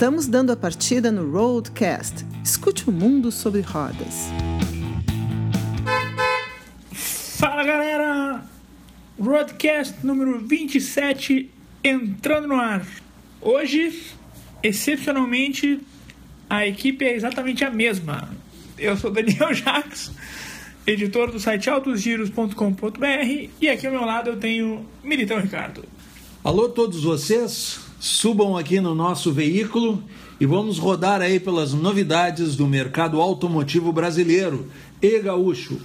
Estamos dando a partida no Roadcast. Escute o mundo sobre rodas. Fala galera! Roadcast número 27 entrando no ar. Hoje, excepcionalmente, a equipe é exatamente a mesma. Eu sou Daniel Jacques, editor do site autosgiros.com.br e aqui ao meu lado eu tenho Militão Ricardo. Alô todos vocês, subam aqui no nosso veículo e vamos rodar aí pelas novidades do mercado automotivo brasileiro e gaúcho.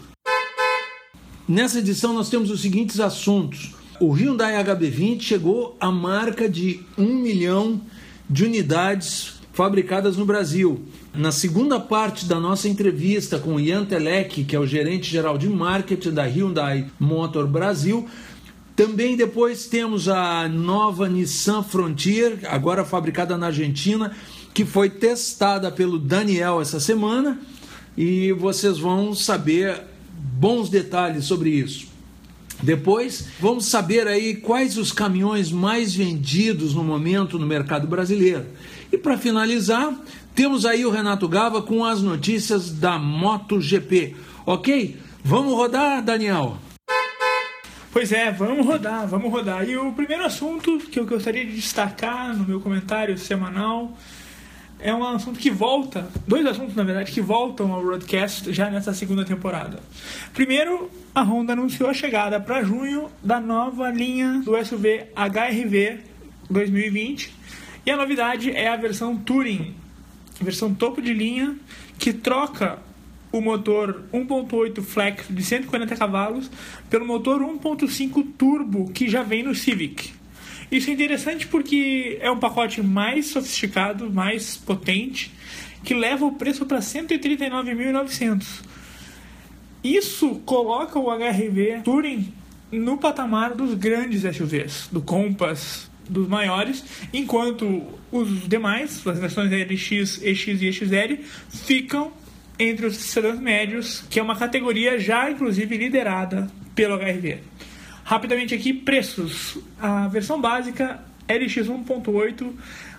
Nessa edição nós temos os seguintes assuntos. O Hyundai HB20 chegou à marca de 1 milhão de unidades fabricadas no Brasil. Na segunda parte da nossa entrevista com Ian Telek, que é o gerente geral de marketing da Hyundai Motor Brasil, também depois temos a nova Nissan Frontier, agora fabricada na Argentina, que foi testada pelo Daniel essa semana e vocês vão saber bons detalhes sobre isso. Depois, vamos saber aí quais os caminhões mais vendidos no momento no mercado brasileiro. E para finalizar, temos aí o Renato Gava com as notícias da MotoGP. Ok? Vamos rodar, Daniel? Pois é, vamos rodar, vamos rodar. E o primeiro assunto que eu gostaria de destacar no meu comentário semanal é um assunto que volta, dois assuntos na verdade que voltam ao broadcast já nessa segunda temporada. Primeiro, a Honda anunciou a chegada para junho da nova linha do SUV HRV 2020 e a novidade é a versão Touring, versão topo de linha que troca o motor 1.8 Flex de 140 cavalos pelo motor 1.5 turbo que já vem no Civic. Isso é interessante porque é um pacote mais sofisticado, mais potente, que leva o preço para 139.900. Isso coloca o HRV Touring no patamar dos grandes SUVs, do Compass, dos maiores, enquanto os demais, as versões LX, EX e EXL, ficam entre os sedãs médios, que é uma categoria já inclusive liderada pelo HRV. Rapidamente aqui, preços. A versão básica LX 1.8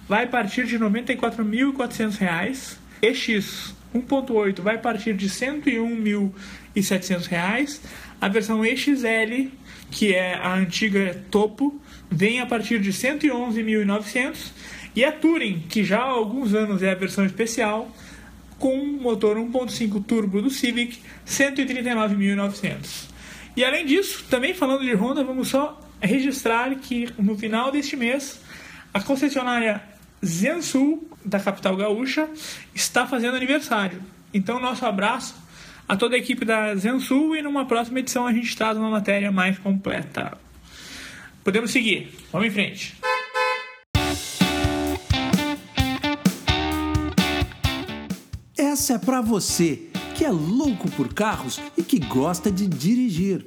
vai partir de R$ 94.400. EX 1.8 vai partir de R$ 101.700. A versão EXL, que é a antiga topo, vem a partir de R$ 111.900. E a Touring, que já há alguns anos é a versão especial, com motor 1.5 turbo do Civic, 139.900. E além disso, também falando de Honda, vamos só registrar que no final deste mês a concessionária Zensul da capital gaúcha está fazendo aniversário. Então nosso abraço a toda a equipe da Zensul e numa próxima edição a gente traz uma matéria mais completa. Podemos seguir. Vamos em frente. Essa é para você que é louco por carros e que gosta de dirigir.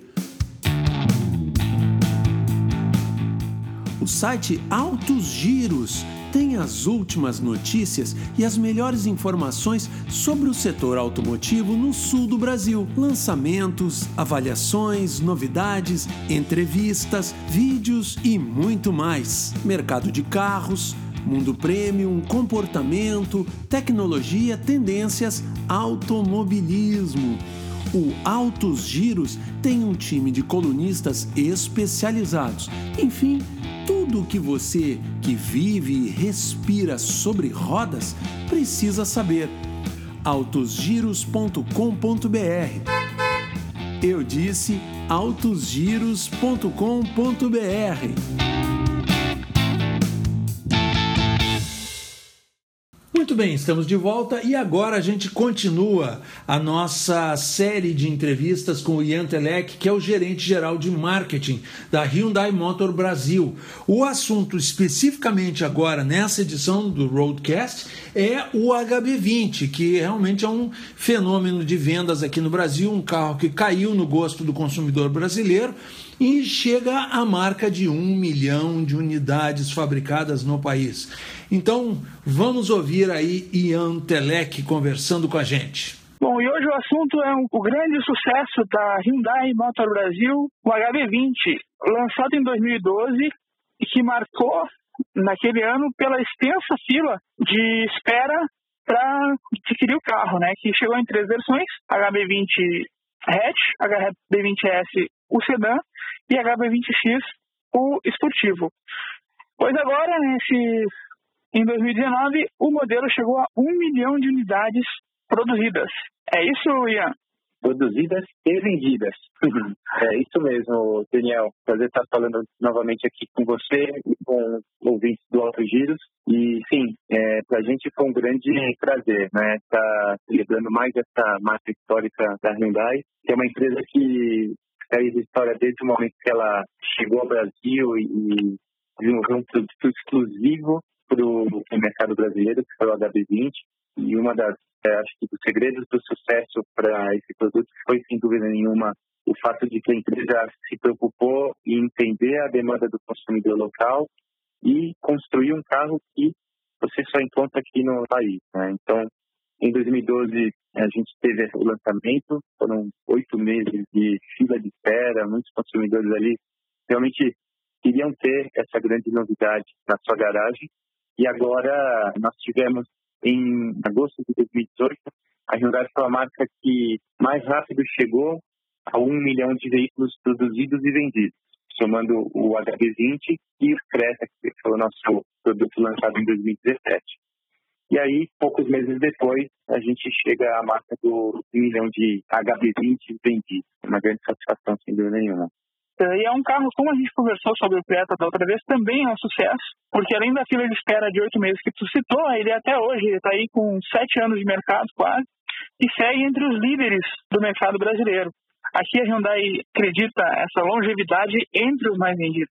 O site Altos Giros tem as últimas notícias e as melhores informações sobre o setor automotivo no sul do Brasil. Lançamentos, avaliações, novidades, entrevistas, vídeos e muito mais. Mercado de carros Mundo Premium, comportamento, tecnologia, tendências, automobilismo. O Altos Giros tem um time de colunistas especializados. Enfim, tudo o que você que vive e respira sobre rodas precisa saber. autosgiros.com.br Eu disse autosgiros.com.br. Muito bem, estamos de volta e agora a gente continua a nossa série de entrevistas com o Ian Telek, que é o gerente geral de marketing da Hyundai Motor Brasil. O assunto especificamente agora nessa edição do Roadcast é o HB20, que realmente é um fenômeno de vendas aqui no Brasil, um carro que caiu no gosto do consumidor brasileiro e chega à marca de um milhão de unidades fabricadas no país. Então, vamos ouvir aí Ian Telek conversando com a gente. Bom, e hoje o assunto é um, o grande sucesso da Hyundai Motor Brasil, o HB20, lançado em 2012 e que marcou naquele ano pela extensa fila de espera para adquirir o carro, né? Que chegou em três versões: HB20 hatch, HB20S o sedã e HB20X o esportivo. Pois agora, nesse, em 2019, o modelo chegou a um milhão de unidades produzidas. É isso, Ian? produzidas e vendidas. é isso mesmo, Daniel. Prazer estar falando novamente aqui com você e com ouvintes do Alto Giros. E sim, é, para a gente foi um grande prazer, né? Estar tá celebrando mais essa marca histórica da Hyundai, que é uma empresa que fez história desde o momento que ela chegou ao Brasil e desenvolveu um produto exclusivo para o mercado brasileiro, que foi o HB20. E uma das é, acho que os segredos do sucesso para esse produto foi, sem dúvida nenhuma, o fato de que a empresa se preocupou em entender a demanda do consumidor local e construir um carro que você só encontra aqui no país. Né? Então, em 2012, a gente teve o lançamento, foram oito meses de fila de espera, muitos consumidores ali realmente queriam ter essa grande novidade na sua garagem. E agora nós tivemos em agosto de 2018, a Hyundai foi a marca que mais rápido chegou a um milhão de veículos produzidos e vendidos, somando o HB20 e o Creta, que foi o nosso produto lançado em 2017. E aí, poucos meses depois, a gente chega à marca do milhão de HB20 vendidos. Uma grande satisfação, sem dúvida nenhuma. E é um carro, como a gente conversou sobre o Creta da outra vez, também é um sucesso, porque além da fila de espera de oito meses que tu citou, ele até hoje está aí com sete anos de mercado quase, e segue entre os líderes do mercado brasileiro. Aqui a Hyundai acredita essa longevidade entre os mais vendidos.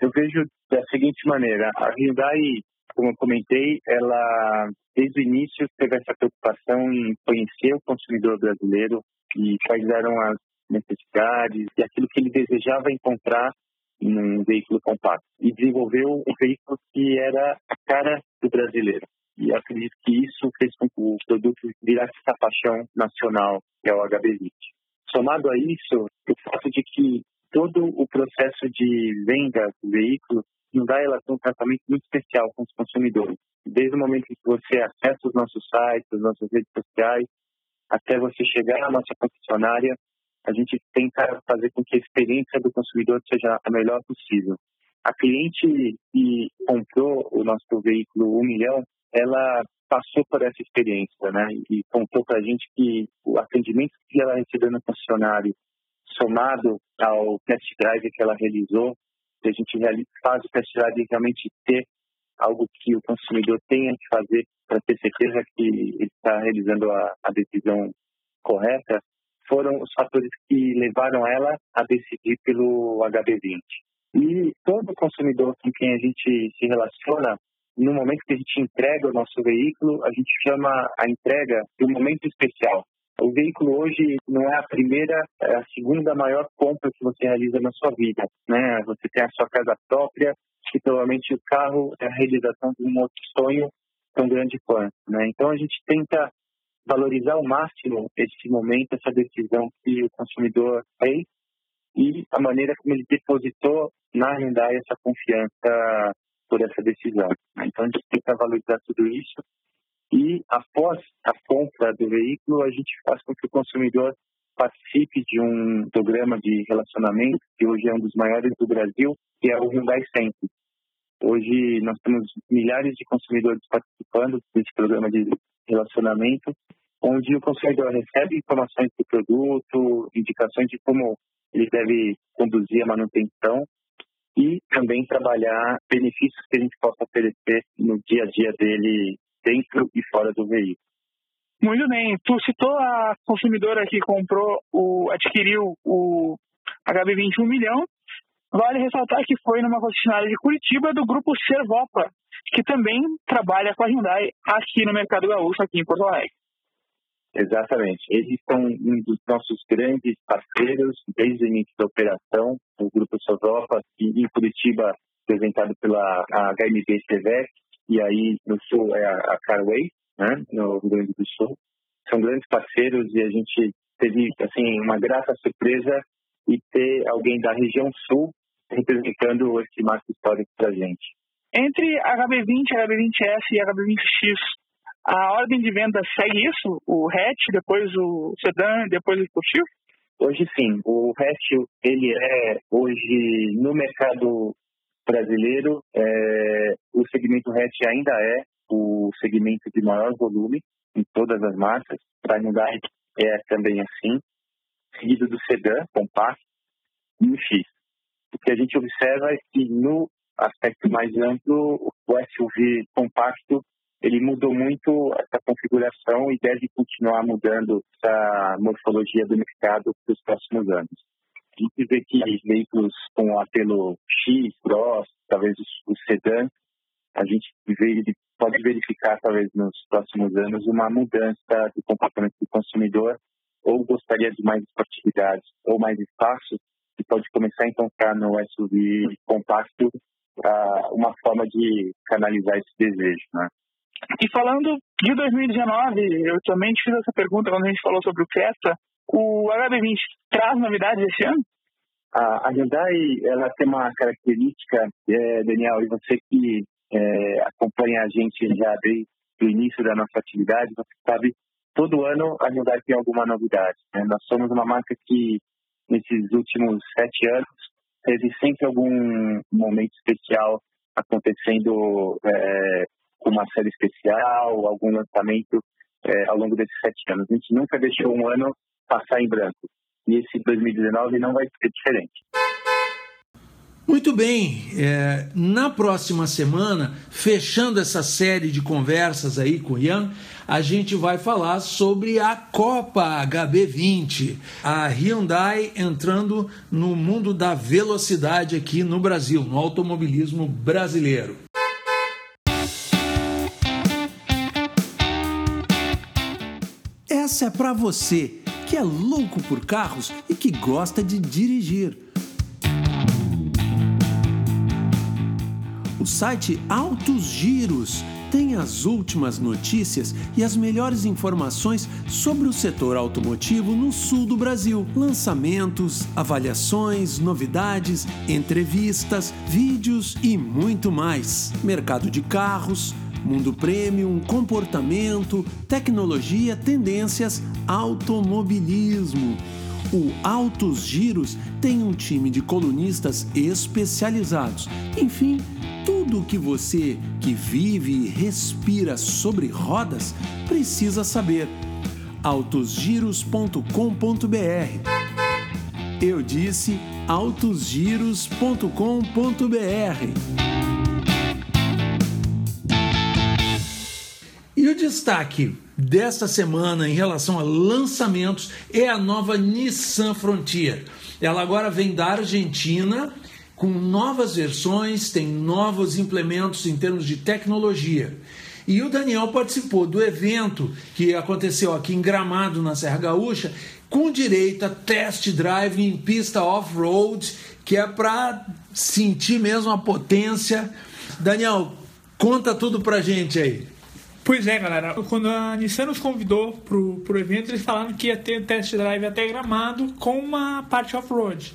Eu vejo da seguinte maneira, a Hyundai, como eu comentei, ela desde o início teve essa preocupação em conhecer o consumidor brasileiro e quais eram as necessidades e aquilo que ele desejava encontrar em um veículo compacto. E desenvolveu um veículo que era a cara do brasileiro. E acredito que isso fez com que o produto virasse essa paixão nacional, que é o HB20. Somado a isso, o fato de que todo o processo de venda do veículo não dá ela um tratamento muito especial com os consumidores. Desde o momento que você acessa os nossos sites, as nossas redes sociais, até você chegar na nossa concessionária, a gente tenta fazer com que a experiência do consumidor seja a melhor possível. A cliente que comprou o nosso veículo 1 milhão, ela passou por essa experiência, né? E contou para a gente que o atendimento que ela recebeu no concessionário, somado ao test drive que ela realizou, que a gente faz o test drive realmente ter algo que o consumidor tenha que fazer para ter certeza que ele está realizando a, a decisão correta, foram os fatores que levaram ela a decidir pelo HB20. E todo consumidor com quem a gente se relaciona, no momento que a gente entrega o nosso veículo, a gente chama a entrega de um momento especial. O veículo hoje não é a primeira, é a segunda maior compra que você realiza na sua vida. Né? Você tem a sua casa própria, que provavelmente o carro é a realização de um outro sonho tão grande quanto. Né? Então a gente tenta valorizar ao máximo esse momento, essa decisão que o consumidor fez e a maneira como ele depositou na Hyundai essa confiança por essa decisão. Então, a gente tenta valorizar tudo isso e, após a compra do veículo, a gente faz com que o consumidor participe de um programa de relacionamento, que hoje é um dos maiores do Brasil, que é o Hyundai Sempre. Hoje nós temos milhares de consumidores participando desse programa de relacionamento onde o consumidor recebe informações do produto, indicações de como ele deve conduzir a manutenção e também trabalhar benefícios que a gente possa oferecer no dia a dia dele dentro e fora do veículo. Muito bem. Tu citou a consumidora que comprou, o, adquiriu o HB21 milhão. Vale ressaltar que foi numa concessionária de Curitiba do grupo Servopa, que também trabalha com a Hyundai aqui no mercado gaúcho, aqui em Porto Alegre. Exatamente. Eles são um dos nossos grandes parceiros desde o início da operação, o Grupo e em Curitiba, apresentado pela HMB Sevec, e aí no sul é a Carway, né, no Rio Grande do Sul. São grandes parceiros e a gente teve assim uma grata surpresa e ter alguém da região sul representando esse marco histórico para a gente. Entre HB20, HB20S e HB20X, a ordem de venda segue isso? O hatch, depois o sedã, depois o esportivo? Hoje sim, o hatch ele é hoje no mercado brasileiro, é, o segmento hatch ainda é o segmento de maior volume em todas as marcas. Para Hyundai é também assim, seguido do sedã compacto e o X. O que a gente observa é que no aspecto mais amplo, o SUV compacto ele mudou muito essa configuração e deve continuar mudando essa morfologia do mercado para os próximos anos. Gente vê que veículos com apelo X, Cross, talvez o sedã, a gente pode verificar talvez nos próximos anos uma mudança do comportamento do consumidor ou gostaria de mais esportividade ou mais espaço e pode começar a encontrar no SUV compacto uma forma de canalizar esse desejo, né? E falando de 2019, eu também te fiz essa pergunta quando a gente falou sobre o Creta. O HB20 traz novidades esse ano? A, a Hyundai ela tem uma característica, é, Daniel, e você que é, acompanha a gente já desde o início da nossa atividade, você sabe, todo ano a Hyundai tem alguma novidade. Né? Nós somos uma marca que, nesses últimos sete anos, teve sempre algum momento especial acontecendo é, com uma série especial, algum lançamento é, ao longo desses sete anos. A gente nunca deixou um ano passar em branco. E esse 2019 não vai ser diferente. Muito bem, é, na próxima semana, fechando essa série de conversas aí com o Ian, a gente vai falar sobre a Copa HB20, a Hyundai entrando no mundo da velocidade aqui no Brasil, no automobilismo brasileiro. Essa é para você que é louco por carros e que gosta de dirigir. O site Altos Giros tem as últimas notícias e as melhores informações sobre o setor automotivo no sul do Brasil. Lançamentos, avaliações, novidades, entrevistas, vídeos e muito mais. Mercado de carros Mundo Premium, comportamento, tecnologia, tendências, automobilismo. O Altos Giros tem um time de colunistas especializados. Enfim, tudo o que você que vive e respira sobre rodas precisa saber. autosgiros.com.br Eu disse autosgiros.com.br. destaque desta semana em relação a lançamentos é a nova Nissan Frontier. Ela agora vem da Argentina com novas versões, tem novos implementos em termos de tecnologia. E o Daniel participou do evento que aconteceu aqui em Gramado, na Serra Gaúcha, com direito a test drive em pista off-road, que é para sentir mesmo a potência. Daniel, conta tudo pra gente aí. Pois é, galera. Quando a Nissan nos convidou pro, pro evento, eles falaram que ia ter test drive até gramado com uma parte off-road.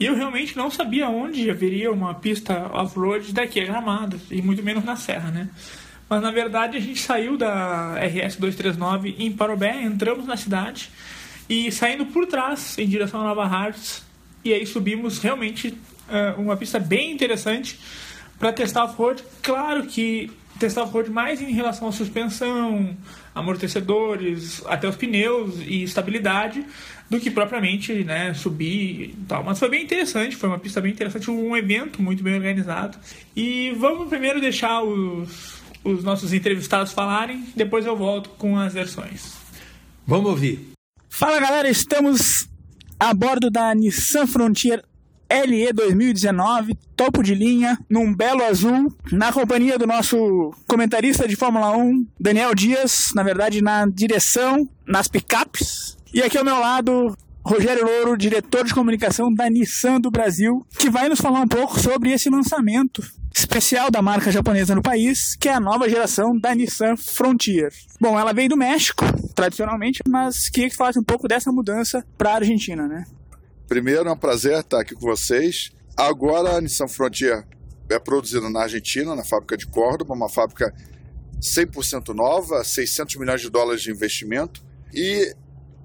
E eu realmente não sabia onde haveria uma pista off-road daqui a gramado, e muito menos na serra, né? Mas na verdade a gente saiu da RS 239 em Parobé, entramos na cidade e saindo por trás em direção a Nova Hartz, e aí subimos realmente uh, uma pista bem interessante para testar off-road. Claro que testar o road mais em relação à suspensão, amortecedores, até os pneus e estabilidade, do que propriamente né, subir e tal. Mas foi bem interessante, foi uma pista bem interessante, um evento muito bem organizado. E vamos primeiro deixar os, os nossos entrevistados falarem, depois eu volto com as versões. Vamos ouvir. Fala galera, estamos a bordo da Nissan Frontier LE 2019, topo de linha, num belo azul, na companhia do nosso comentarista de Fórmula 1, Daniel Dias, na verdade na direção, nas picapes. E aqui ao meu lado, Rogério Louro, diretor de comunicação da Nissan do Brasil, que vai nos falar um pouco sobre esse lançamento especial da marca japonesa no país, que é a nova geração da Nissan Frontier. Bom, ela veio do México, tradicionalmente, mas queria que falasse um pouco dessa mudança para a Argentina, né? Primeiro, é um prazer estar aqui com vocês. Agora, a Nissan Frontier é produzida na Argentina, na fábrica de Córdoba, uma fábrica 100% nova, 600 milhões de dólares de investimento e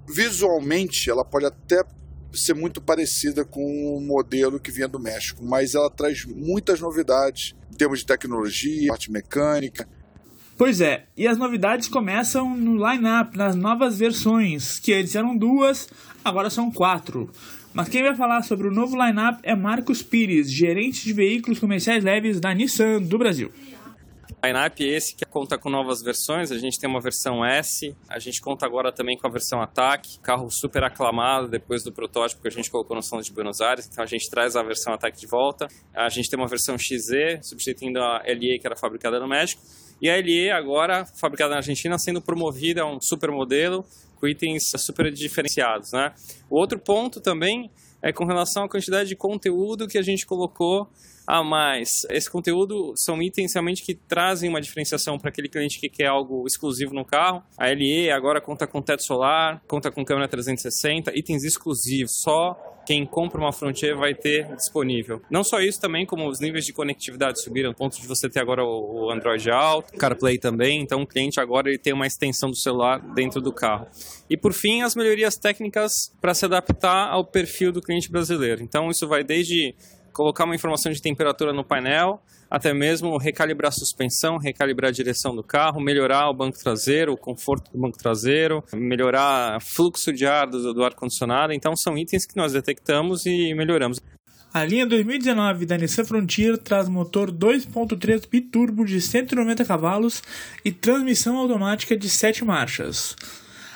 visualmente ela pode até ser muito parecida com o modelo que vinha do México, mas ela traz muitas novidades em termos de tecnologia, parte mecânica. Pois é, e as novidades começam no line-up, nas novas versões, que antes eram duas, agora são quatro. Mas quem vai falar sobre o novo line-up é Marcos Pires, gerente de veículos comerciais leves da Nissan do Brasil. Lineup esse que conta com novas versões, a gente tem uma versão S, a gente conta agora também com a versão Attack, carro super aclamado depois do protótipo que a gente colocou no Salão de Buenos Aires, então a gente traz a versão Attack de volta. A gente tem uma versão XZ, substituindo a LE que era fabricada no México, e a LE agora fabricada na Argentina sendo promovida a um super modelo com itens super diferenciados, né? O outro ponto também é com relação à quantidade de conteúdo que a gente colocou a mais. Esse conteúdo são itens realmente que trazem uma diferenciação para aquele cliente que quer algo exclusivo no carro. A LE agora conta com teto solar, conta com câmera 360, itens exclusivos, só quem compra uma Frontier vai ter disponível. Não só isso, também como os níveis de conectividade subiram, ao ponto de você ter agora o Android Auto, CarPlay também, então o cliente agora ele tem uma extensão do celular dentro do carro. E por fim, as melhorias técnicas para se adaptar ao perfil do cliente brasileiro. Então isso vai desde colocar uma informação de temperatura no painel, até mesmo recalibrar a suspensão, recalibrar a direção do carro, melhorar o banco traseiro, o conforto do banco traseiro, melhorar fluxo de ar do, do ar-condicionado. Então, são itens que nós detectamos e melhoramos. A linha 2019 da Nissan Frontier traz motor 2.3 biturbo de 190 cavalos e transmissão automática de 7 marchas.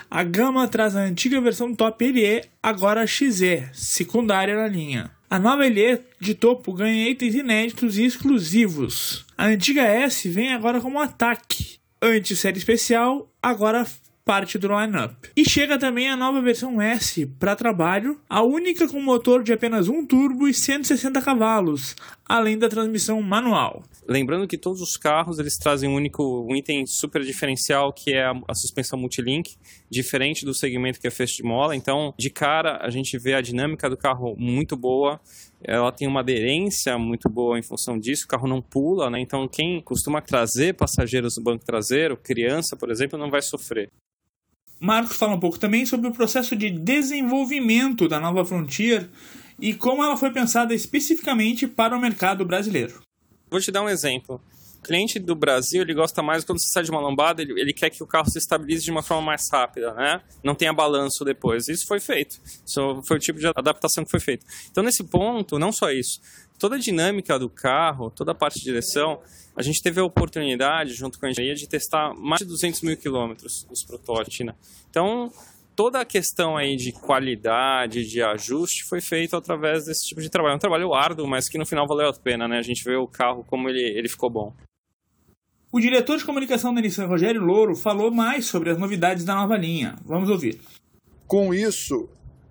A gama traz a antiga versão Top LE, agora XE, secundária na linha. A nova LE de topo ganha itens inéditos e exclusivos. A antiga S vem agora como ataque. Antes série especial, agora parte do lineup. E chega também a nova versão S para trabalho, a única com motor de apenas um turbo e 160 cavalos, além da transmissão manual. Lembrando que todos os carros eles trazem um único um item super diferencial que é a, a, suspensão multilink, diferente do segmento que é feito de mola. Então, de cara, a gente vê a dinâmica do carro muito boa. Ela tem uma aderência muito boa em função disso. O carro não pula, né? Então, quem costuma trazer passageiros no banco traseiro, criança, por exemplo, não vai sofrer. Marcos fala um pouco também sobre o processo de desenvolvimento da nova Frontier e como ela foi pensada especificamente para o mercado brasileiro. Vou te dar um exemplo. O cliente do Brasil, ele gosta mais quando você sai de uma lombada, ele, ele, quer que o carro se estabilize de uma forma mais rápida, né? Não tenha balanço depois. Isso foi feito. Isso foi o tipo de adaptação que foi feito. Então, nesse ponto, não só isso, toda a dinâmica do carro, toda a parte de direção, a gente teve a oportunidade, junto com a engenharia, de testar mais de 200 mil quilômetros dos protótipos. Né? Então, toda a questão aí de qualidade, de ajuste, foi feita através desse tipo de trabalho. É um trabalho árduo, mas que no final valeu a pena, né? A gente vê o carro como ele, ele ficou bom. O diretor de comunicação da Nissan, Rogério Louro, falou mais sobre as novidades da nova linha. Vamos ouvir. Com isso,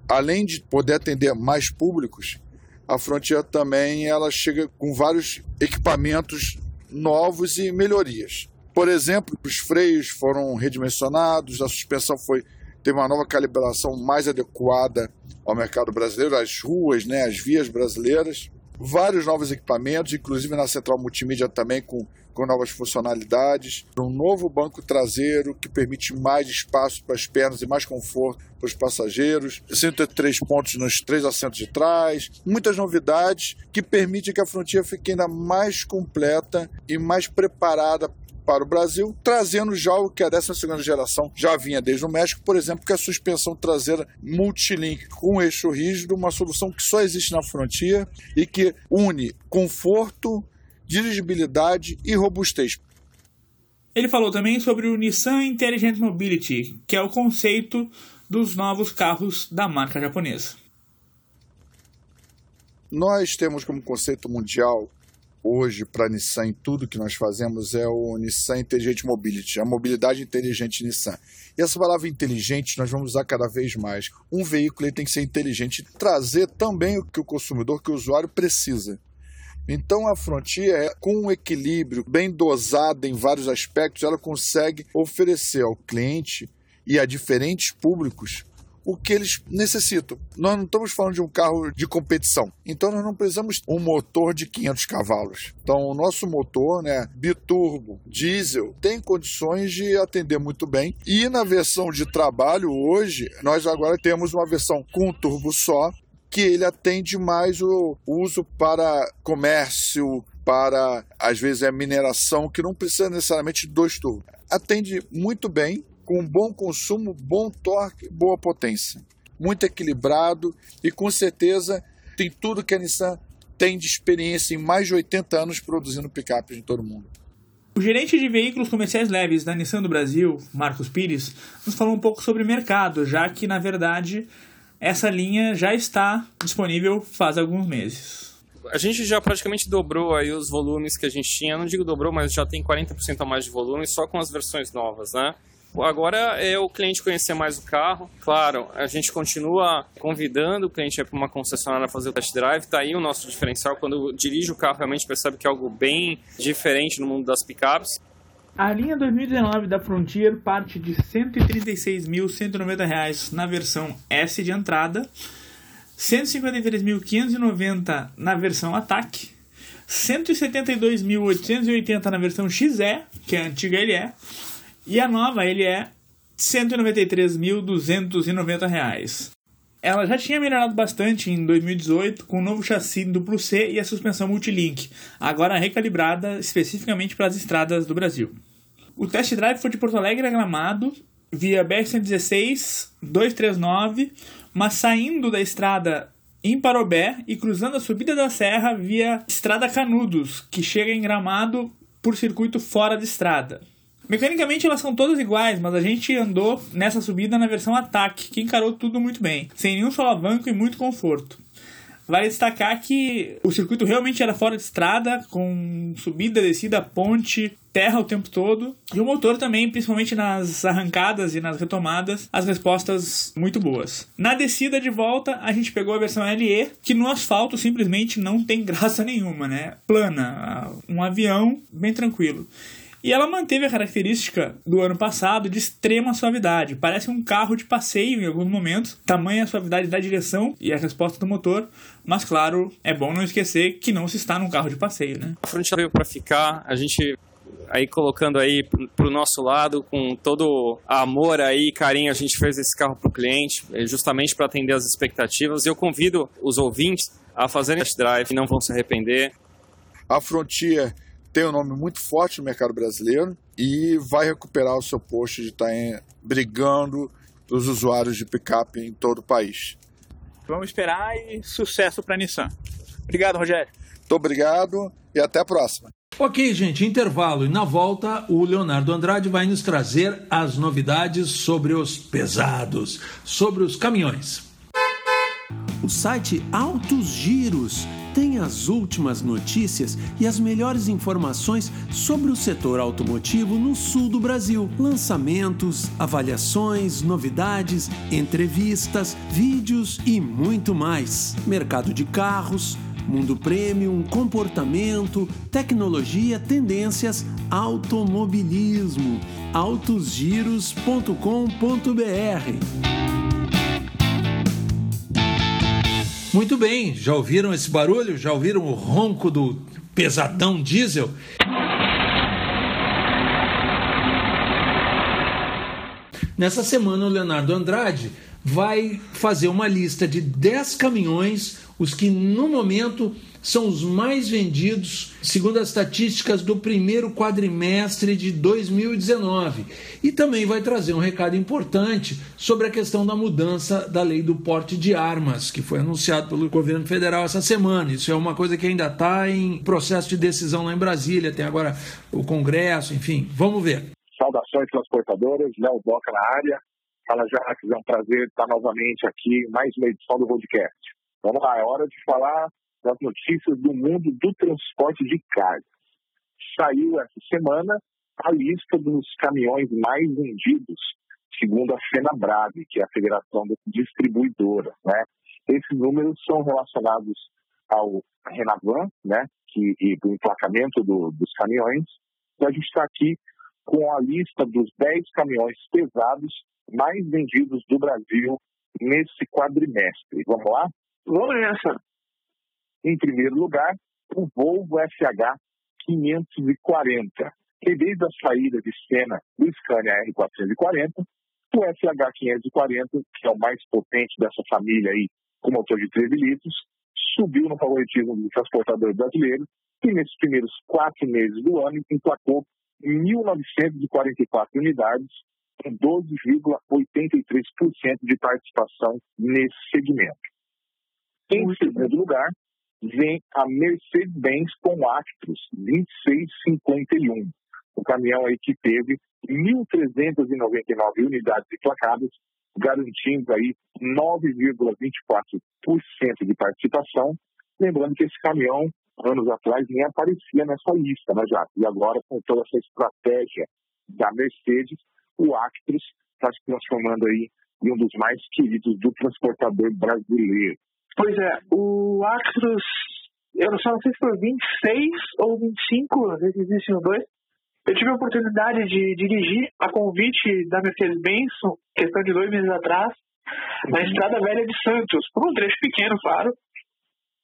além de poder atender mais públicos, a Frontier também ela chega com vários equipamentos novos e melhorias. Por exemplo, os freios foram redimensionados, a suspensão foi teve uma nova calibração mais adequada ao mercado brasileiro, às ruas, né, às vias brasileiras. Vários novos equipamentos, inclusive na central multimídia também com, com novas funcionalidades. Um novo banco traseiro que permite mais espaço para as pernas e mais conforto para os passageiros. 103 pontos nos três assentos de trás. Muitas novidades que permitem que a Frontier fique ainda mais completa e mais preparada para o Brasil, trazendo já o que a 12 geração já vinha desde o México, por exemplo, que é a suspensão traseira multilink com eixo rígido, uma solução que só existe na Frontier e que une conforto, dirigibilidade e robustez. Ele falou também sobre o Nissan Intelligent Mobility, que é o conceito dos novos carros da marca japonesa. Nós temos como conceito mundial hoje para a Nissan em tudo que nós fazemos é o Nissan Intelligent Mobility, a mobilidade inteligente Nissan. E essa palavra inteligente nós vamos usar cada vez mais. Um veículo tem que ser inteligente trazer também o que o consumidor, que o usuário precisa. Então a Frontier, com um equilíbrio bem dosado em vários aspectos, ela consegue oferecer ao cliente e a diferentes públicos o que eles necessitam. Nós não estamos falando de um carro de competição, então nós não precisamos um motor de 500 cavalos. Então o nosso motor, né, biturbo, diesel, tem condições de atender muito bem. E na versão de trabalho hoje, nós agora temos uma versão com turbo só, que ele atende mais o uso para comércio, para às vezes é mineração, que não precisa necessariamente de dois turbos. Atende muito bem, com bom consumo, bom torque, boa potência. Muito equilibrado e com certeza tem tudo que a Nissan tem de experiência em mais de 80 anos produzindo picapes em todo o mundo. O gerente de veículos comerciais leves da Nissan do Brasil, Marcos Pires, nos falou um pouco sobre mercado, já que na verdade essa linha já está disponível faz alguns meses. A gente já praticamente dobrou aí os volumes que a gente tinha, não digo dobrou, mas já tem 40% a mais de volume só com as versões novas, né? Agora é o cliente conhecer mais o carro. Claro, a gente continua convidando o cliente para uma concessionária fazer o test drive. Está aí o nosso diferencial. Quando dirige o carro, realmente percebe que é algo bem diferente no mundo das picapes. A linha 2019 da Frontier parte de R$ 136.190 na versão S de entrada, R$ 153.590 na versão Ataque, R$ 172.880 na versão XE, que é a antiga LE, e a nova LE, R$ 193.290. Ela já tinha melhorado bastante em 2018 com o novo chassi duplo C e a suspensão multilink, agora recalibrada especificamente para as estradas do Brasil. O test drive foi de Porto Alegre a Gramado, via BR-116 239, mas saindo da estrada em Parobé e cruzando a subida da serra via Estrada Canudos, que chega em Gramado por circuito fora de estrada. Mecanicamente elas são todas iguais, mas a gente andou nessa subida na versão ataque, que encarou tudo muito bem, sem nenhum solavanco e muito conforto. Vale destacar que o circuito realmente era fora de estrada, com subida, descida, ponte, terra o tempo todo. E o motor também, principalmente nas arrancadas e nas retomadas, as respostas muito boas. Na descida de volta, a gente pegou a versão LE, que no asfalto simplesmente não tem graça nenhuma, né? Plana, um avião bem tranquilo. E ela manteve a característica do ano passado de extrema suavidade. Parece um carro de passeio em alguns momentos, tamanha a suavidade da direção e a resposta do motor. Mas claro, é bom não esquecer que não se está num carro de passeio, né? A frente veio para ficar, a gente aí colocando aí pro nosso lado com todo amor aí, carinho, a gente fez esse carro pro cliente, eh, justamente para atender as expectativas. Eu convido os ouvintes a fazerem test drive, não vão se arrepender. A Frontier tem um nome muito forte no mercado brasileiro e vai recuperar o seu posto de estar em, brigando os usuários de picape em todo o país. Vamos esperar e sucesso para a Nissan. Obrigado, Rogério. Muito obrigado e até a próxima. Ok, gente, intervalo. E na volta, o Leonardo Andrade vai nos trazer as novidades sobre os pesados, sobre os caminhões. O site Altos Giros tem as últimas notícias e as melhores informações sobre o setor automotivo no sul do Brasil. Lançamentos, avaliações, novidades, entrevistas, vídeos e muito mais. Mercado de carros, mundo premium, comportamento, tecnologia, tendências, automobilismo. autosgiros.com.br Muito bem, já ouviram esse barulho? Já ouviram o ronco do pesadão diesel? Nessa semana, o Leonardo Andrade vai fazer uma lista de 10 caminhões, os que no momento são os mais vendidos, segundo as estatísticas do primeiro quadrimestre de 2019. E também vai trazer um recado importante sobre a questão da mudança da lei do porte de armas, que foi anunciado pelo governo federal essa semana. Isso é uma coisa que ainda está em processo de decisão lá em Brasília, tem agora o Congresso, enfim. Vamos ver. Saudações transportadoras, Léo Boca na área. Fala Jacques, é um prazer estar novamente aqui, mais uma edição do podcast. Vamos lá, é hora de falar das notícias do mundo do transporte de carga. Saiu essa semana a lista dos caminhões mais vendidos, segundo a FenaBrave, que é a Federação Distribuidora. Né? Esses números são relacionados ao Renavan, né, que, e do emplacamento do, dos caminhões. Então, a gente está aqui com a lista dos 10 caminhões pesados mais vendidos do Brasil nesse quadrimestre. Vamos lá? Vamos nessa. Em primeiro lugar, o Volvo FH 540, que desde a saída de cena do Scania R440, o FH 540, que é o mais potente dessa família aí, com motor de 13 litros, subiu no favoritismo do transportador brasileiro e nesses primeiros quatro meses do ano emplacou 1.944 unidades, com 12,83% de participação nesse segmento. Em segundo lugar, vem a Mercedes-Benz com Actros 2651, o caminhão aí que teve 1.399 unidades emplacadas, garantindo aí 9,24% de participação. Lembrando que esse caminhão, anos atrás, nem aparecia nessa lista, né, Jato? E agora, com toda essa estratégia da Mercedes, o Actros está se transformando aí em um dos mais queridos do transportador brasileiro. Pois é, o Actros, eu só não sei se foi 26 ou 25, às vezes existem os dois. Eu tive a oportunidade de dirigir a convite da Mercedes-Benz, questão de dois meses atrás, na Estrada Velha de Santos, por um trecho pequeno, claro,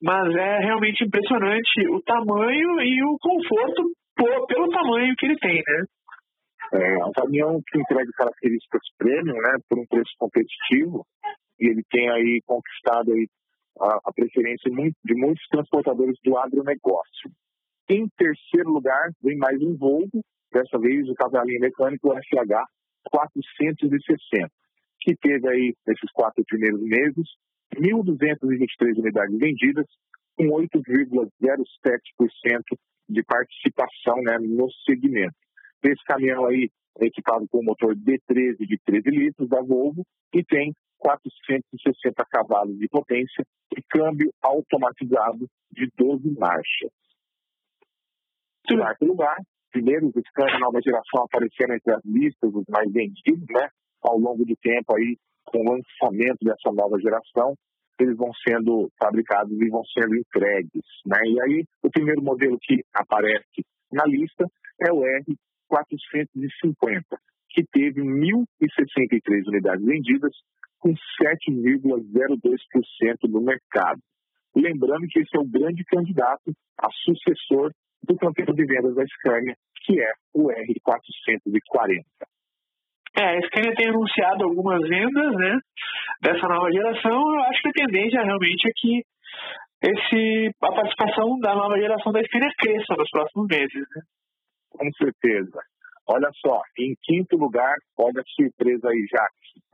mas é realmente impressionante o tamanho e o conforto por, pelo tamanho que ele tem, né? É um caminhão que entrega características premium, né, por um preço competitivo, e ele tem aí conquistado aí a, a preferência de muitos transportadores do agronegócio. Em terceiro lugar, vem mais um Volvo, dessa vez o cavalinho mecânico FH 460, que teve aí, nesses quatro primeiros meses, 1.223 unidades vendidas, com 8,07% de participação né, no segmento. Esse caminhão aí equipado com motor D13 de 13 litros da Volvo e tem 460 cavalos de potência e câmbio automatizado de 12 marchas. Em quarto lugar, primeiro os Scania nova geração apareceram entre as listas dos mais vendidos, né? Ao longo do tempo aí, com o lançamento dessa nova geração, eles vão sendo fabricados e vão sendo entregues, né? E aí, o primeiro modelo que aparece na lista é o R450, que teve 1.063 unidades vendidas, com 7,02% do mercado. Lembrando que esse é o grande candidato a sucessor do campeão de vendas da Scania, que é o R440. É, a Scania tem anunciado algumas vendas né, dessa nova geração. Eu acho que a tendência realmente é que esse, a participação da nova geração da Scania cresça nos próximos meses. Né? Com certeza. Olha só, em quinto lugar, olha a surpresa aí já,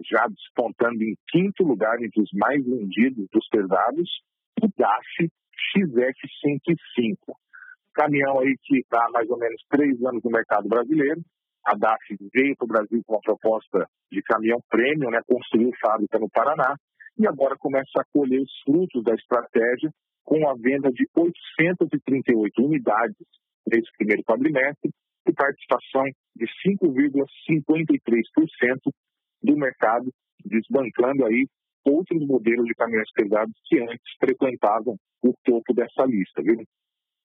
já despontando em quinto lugar entre os mais vendidos dos pesados, o DAF XF105 caminhão aí que está há mais ou menos três anos no mercado brasileiro. A DAF veio para o Brasil com uma proposta de caminhão prêmio, né, construiu fábrica no Paraná e agora começa a colher os frutos da estratégia com a venda de 838 unidades nesse primeiro quadrimestre e participação de 5,53% do mercado, desbancando aí outros modelos de caminhões pesados que antes frequentavam o topo dessa lista, viu?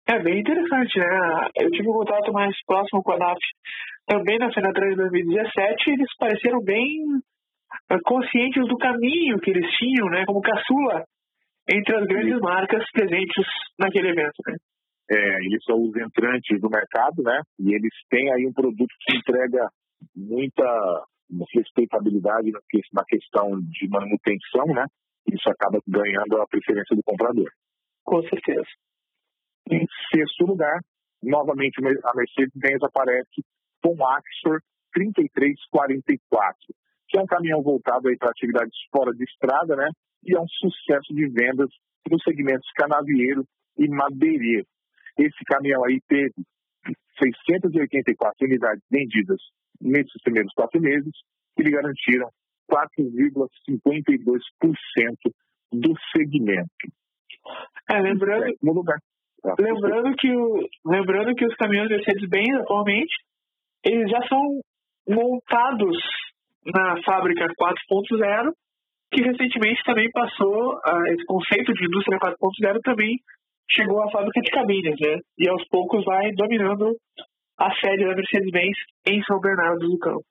É bem interessante, né? Eu tive um contato mais próximo com a NAF também na Fenatran de 2017 e eles pareceram bem eh, conscientes do caminho que eles tinham, né? Como caçula entre as grandes marcas presentes naquele evento, né? É, eles são os entrantes do mercado, né? E eles têm aí um produto que entrega muita respeitabilidade na questão de manutenção, né? Isso acaba ganhando a preferência do comprador. Com certeza. Em sexto lugar, novamente a Mercedes-Benz aparece com o Axor 3344, que é um caminhão voltado para atividades fora de estrada, né? E é um sucesso de vendas nos segmentos canavieiro e madeireiro. Esse caminhão aí teve 684 unidades vendidas nesses primeiros quatro meses, que lhe garantiram 4,52% do segmento. É, lembrando, lugar. Lembrando que, o, lembrando que os caminhões Mercedes-Benz atualmente eles já são montados na fábrica 4.0, que recentemente também passou, uh, esse conceito de indústria 4.0 também chegou à fábrica de cabines, né? E aos poucos vai dominando a série da Mercedes-Benz em São Bernardo do Campo.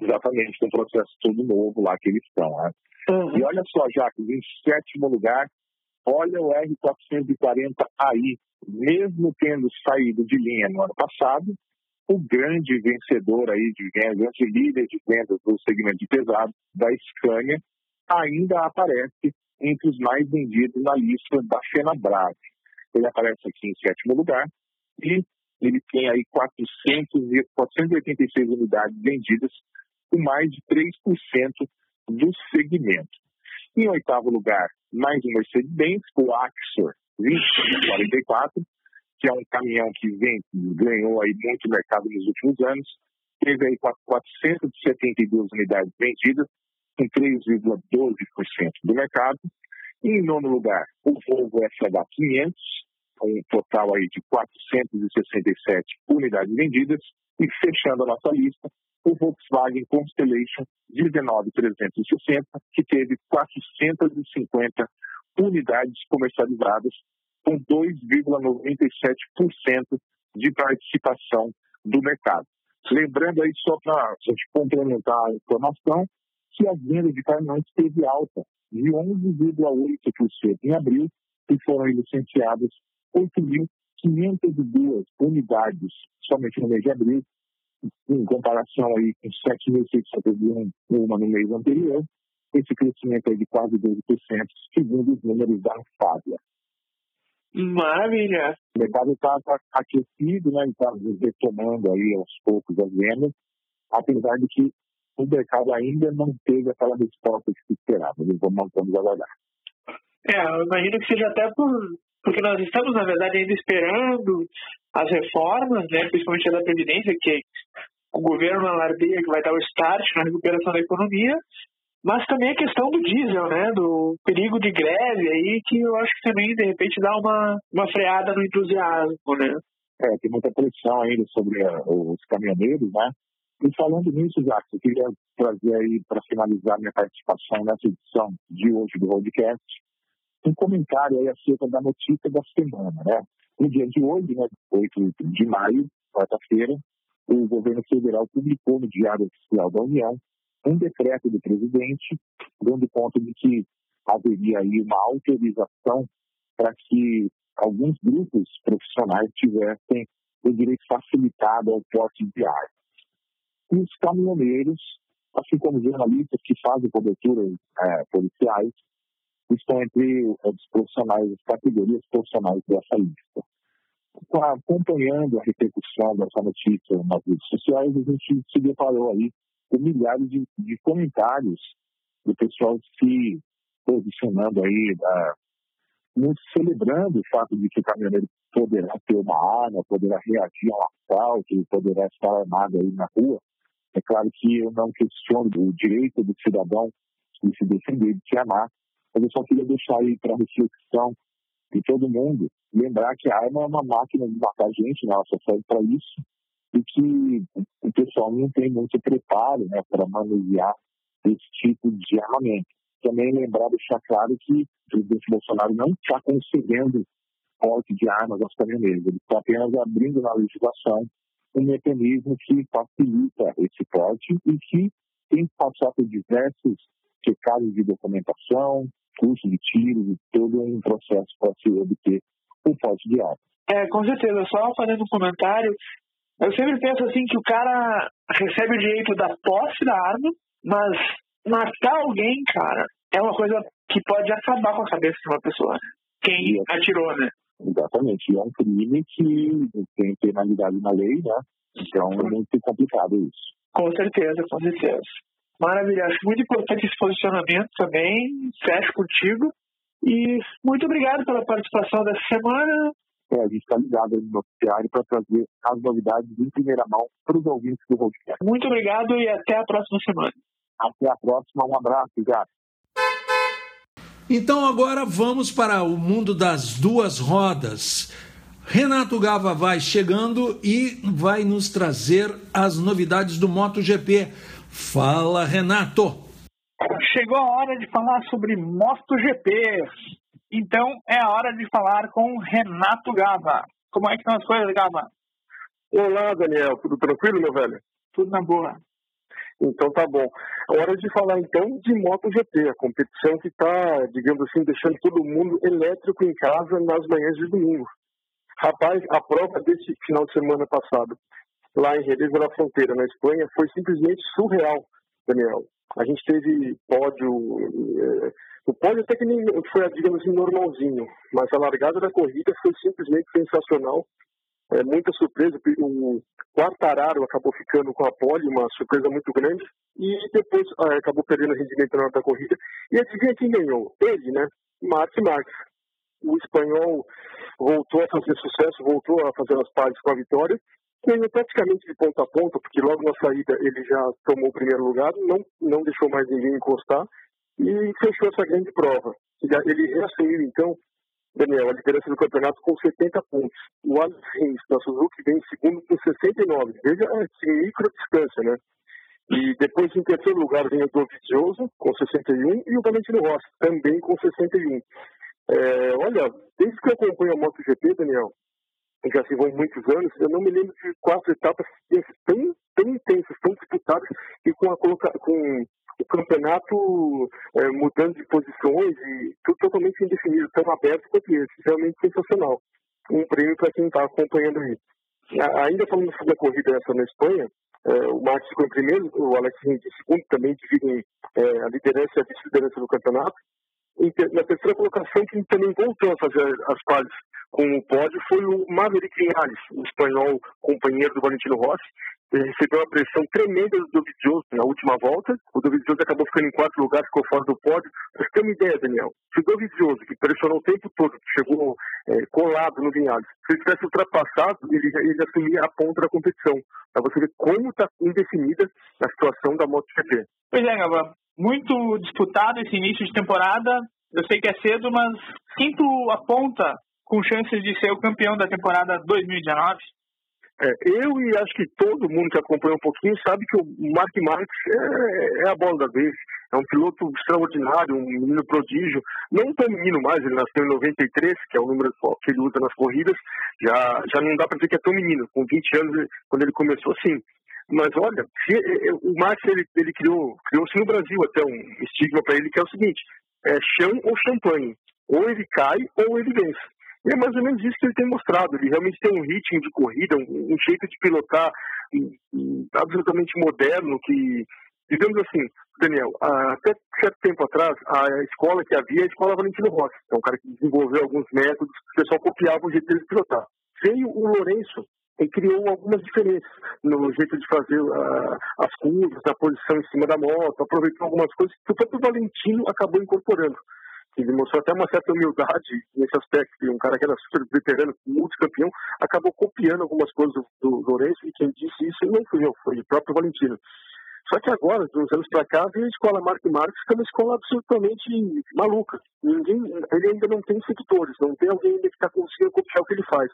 Exatamente, um processo todo novo lá que eles estão. Né? Uhum. E olha só, Jacques, em sétimo lugar, olha o R440AI, mesmo tendo saído de linha no ano passado, o grande vencedor aí de vendas, grande líder de vendas do segmento de pesado da Scania, ainda aparece entre os mais vendidos na lista da Fenabrave. Ele aparece aqui em sétimo lugar e ele tem aí 400, 486 unidades vendidas, com mais de 3% do segmento. Em oitavo lugar, mais um Mercedes-Benz, o Axor 2044, que é um caminhão que vem, ganhou aí muito mercado nos últimos anos, teve aí 472 unidades vendidas, com 3,12% do mercado. E em nono lugar, o Volvo FH500, com um total aí de 467 unidades vendidas. E fechando a nossa lista, o Volkswagen Constellation 19360, que teve 450 unidades comercializadas, com 2,97% de participação do mercado. Lembrando aí, só para gente complementar a informação, que a venda de caminhões teve alta de 11,8% em abril e foram licenciadas 8.502 unidades somente no mês de abril, em comparação aí com 7.601 uma no mês anterior, esse crescimento é de quase 12%, segundo os números da Fábia. Maravilha! O mercado está tá aquecido, né? está retomando aí aos poucos as vendas, apesar de que o mercado ainda não teve aquela resposta que se esperava. Vamos, vamos aguardar. É, eu imagino que seja até por, porque nós estamos, na verdade, ainda esperando as reformas, né, principalmente a da Previdência, que o governo alardeia que vai dar o start na recuperação da economia, mas também a questão do diesel, né, do perigo de greve aí, que eu acho que também, de repente, dá uma, uma freada no entusiasmo, né. É, tem muita pressão ainda sobre os caminhoneiros, né, e falando nisso, Jacques, eu queria trazer aí, para finalizar minha participação nessa edição de hoje do podcast, um comentário aí acerca da notícia da semana, né? No dia de hoje, né, 8 de maio, quarta-feira, o governo federal publicou no Diário Oficial da União um decreto do presidente dando conta de que haveria aí uma autorização para que alguns grupos profissionais tivessem o direito facilitado ao porte de armas e os caminhoneiros, assim como jornalistas que fazem coberturas é, policiais, estão entre os profissionais, as categorias profissionais dessa lista. Então, acompanhando a repercussão dessa notícia nas redes sociais, a gente se deparou aí com milhares de, de comentários do pessoal se posicionando aí, muito celebrando o fato de que o caminhoneiro poderá ter uma arma, poderá reagir a um assalto, poderá estar armado aí na rua. É claro que eu não questiono o direito do cidadão de se defender, de se amar, mas eu só queria deixar aí para reflexão de todo mundo, lembrar que a arma é uma máquina de matar gente, né? ela só serve para isso, e que o pessoal não tem muito preparo né, para manusear esse tipo de armamento. Também lembrar, deixar claro que o presidente Bolsonaro não está concedendo porte de armas aos caminhoneiros, ele está apenas abrindo na legislação um mecanismo que facilita esse porte e que tem que passar por diversos recados de documentação, curso de tiro e todo um processo para se obter o porte de arma. É, com certeza. Só fazendo um comentário, eu sempre penso assim que o cara recebe o direito da posse da arma, mas matar alguém, cara, é uma coisa que pode acabar com a cabeça de uma pessoa. Né? Quem atirou, né? Exatamente. E é um crime que tem penalidade na lei, né? Então é muito complicado isso. Com certeza, com certeza. Maravilha. Acho muito importante esse posicionamento também. Fecho contigo. E muito obrigado pela participação dessa semana. É, a gente está ligado no noticiário para trazer as novidades em primeira mão para os ouvintes do podcast. Muito obrigado e até a próxima semana. Até a próxima. Um abraço, gato. Então agora vamos para o mundo das duas rodas. Renato Gava vai chegando e vai nos trazer as novidades do MotoGP. Fala, Renato! Chegou a hora de falar sobre MotoGP. Então é a hora de falar com Renato Gava. Como é que estão as coisas, Gava? Olá, Daniel. Tudo tranquilo, meu velho? Tudo na boa. Então tá bom. Hora de falar então de MotoGP, a competição que está, digamos assim, deixando todo mundo elétrico em casa nas manhãs de domingo. Rapaz, a prova desse final de semana passado, lá em Jerez da Fronteira, na Espanha, foi simplesmente surreal, Daniel. A gente teve pódio, é, o pódio até que nem, foi, digamos assim, normalzinho, mas a largada da corrida foi simplesmente sensacional é, muita surpresa. O Quartararo acabou ficando com a pole, uma surpresa muito grande, e depois é, acabou perdendo rendimento na hora da corrida. E adivinha quem ganhou? Ele, né? Mark Marques. O espanhol voltou a fazer sucesso, voltou a fazer as pares com a vitória, ganhou praticamente de ponta a ponta, porque logo na saída ele já tomou o primeiro lugar, não, não deixou mais ninguém encostar, e fechou essa grande prova. Ele reassumiu, então, Daniel, a liderança do campeonato com 70 pontos. O Alex Rins, da Suzuki, vem em segundo com 69. Veja a é, micro distância, né? E depois, em terceiro lugar, vem o Dovizioso, com 61, e o Valentino Rossi, também com 61. É, olha, desde que eu acompanho a MotoGP, Daniel, já se vão muitos anos, eu não me lembro de quatro etapas tão, tão intensas, tão disputadas, e com, a, com o campeonato é, mudando de posições e tudo totalmente indefinido, tão aberto quanto esse. Realmente sensacional. Um prêmio para quem está acompanhando aí. Ainda falando sobre a corrida essa na Espanha, é, o Max ficou em primeiro, o Alex em segundo, também dividem é, a liderança e a vice-liderança do campeonato. Na terceira colocação, quem também voltou a fazer as pares com o pódio foi o Maverick Vinales, o espanhol companheiro do Valentino Rossi, recebeu uma pressão tremenda do Dovizioso na última volta. O Dovizioso acabou ficando em quarto lugar, ficou fora do pódio. Você ter uma ideia, Daniel, se o Dovizioso, que pressionou o tempo todo, chegou é, colado no Vinhales, se ele tivesse ultrapassado, ele, ele assumia a ponta da competição. Para você ver como está indefinida a situação da MotoGP. Pois é, Gaba. Muito disputado esse início de temporada. Eu sei que é cedo, mas quem tu aponta com chances de ser o campeão da temporada 2019? É, eu e acho que todo mundo que acompanha um pouquinho sabe que o Mark Marques é, é, a bola da vez. É um piloto extraordinário, um menino prodígio. Não tão menino mais, ele nasceu em 93, que é o número que ele usa nas corridas. Já, já não dá para dizer que é tão menino. Com 20 anos, quando ele começou, sim. Mas olha, é, é, o Marques ele, ele criou, criou-se no Brasil até um estigma para ele que é o seguinte: é chão ou champanhe. Ou ele cai ou ele vence. E é mais ou menos isso que ele tem mostrado. Ele realmente tem um ritmo de corrida, um, um jeito de pilotar um, um, absolutamente moderno que, digamos assim, Daniel, até certo tempo atrás, a escola que havia é a escola Valentino Rossi. É um cara que desenvolveu alguns métodos, o pessoal copiava o jeito dele de pilotar. Veio o Lourenço e criou algumas diferenças no jeito de fazer uh, as curvas, a posição em cima da moto, aproveitou algumas coisas que o próprio Valentino acabou incorporando ele mostrou até uma certa humildade nesse aspecto, que um cara que era super veterano, multicampeão, acabou copiando algumas coisas do, do Lourenço, e quem disse isso não fui eu, foi o próprio Valentino. Só que agora, de uns anos para cá, a escola Mark Marques, que é uma escola absolutamente maluca. Ninguém, ele ainda não tem seguidores, não tem alguém ainda que está conseguindo copiar o que ele faz.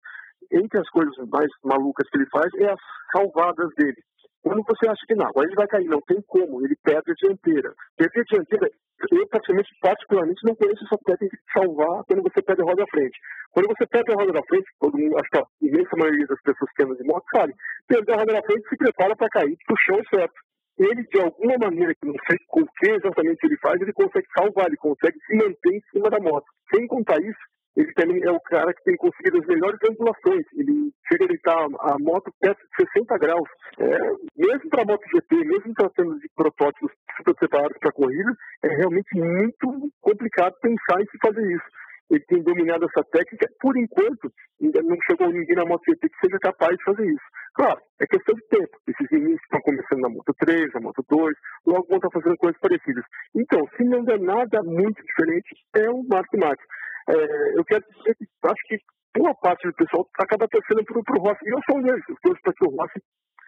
Entre as coisas mais malucas que ele faz é as salvadas dele. Quando você acha que não, agora ele vai cair, não tem como, ele perde a dianteira. Perder a dianteira, eu praticamente, particularmente, não conheço essa técnica de salvar quando você perde a roda da frente. Quando você perde a roda da frente, todo mundo, acho que a imensa maioria das pessoas que andam de moto sabe, perder a roda da frente se prepara para cair pro chão é certo. Ele, de alguma maneira, que não sei com que exatamente ele faz, ele consegue salvar, ele consegue se manter em cima da moto. Sem contar isso, ele também é o cara que tem conseguido as melhores angulações. Ele chega a deitar a moto perto de 60 graus. É, mesmo para a MotoGP, mesmo tratando de protótipos super preparados para corrida, é realmente muito complicado pensar em se fazer isso. Ele tem dominado essa técnica, por enquanto, ainda não chegou ninguém na MotoGP que seja capaz de fazer isso. Claro, é questão de tempo. Esses meninos estão começando na Moto 3, na Moto 2, logo vão estar fazendo coisas parecidas. Então, se não der nada muito diferente, é o Mark Marques. É, eu quero dizer que acho que boa parte do pessoal acaba torcendo pro, pro Rossi. E eu sou um deles, eu torço para que o Rossi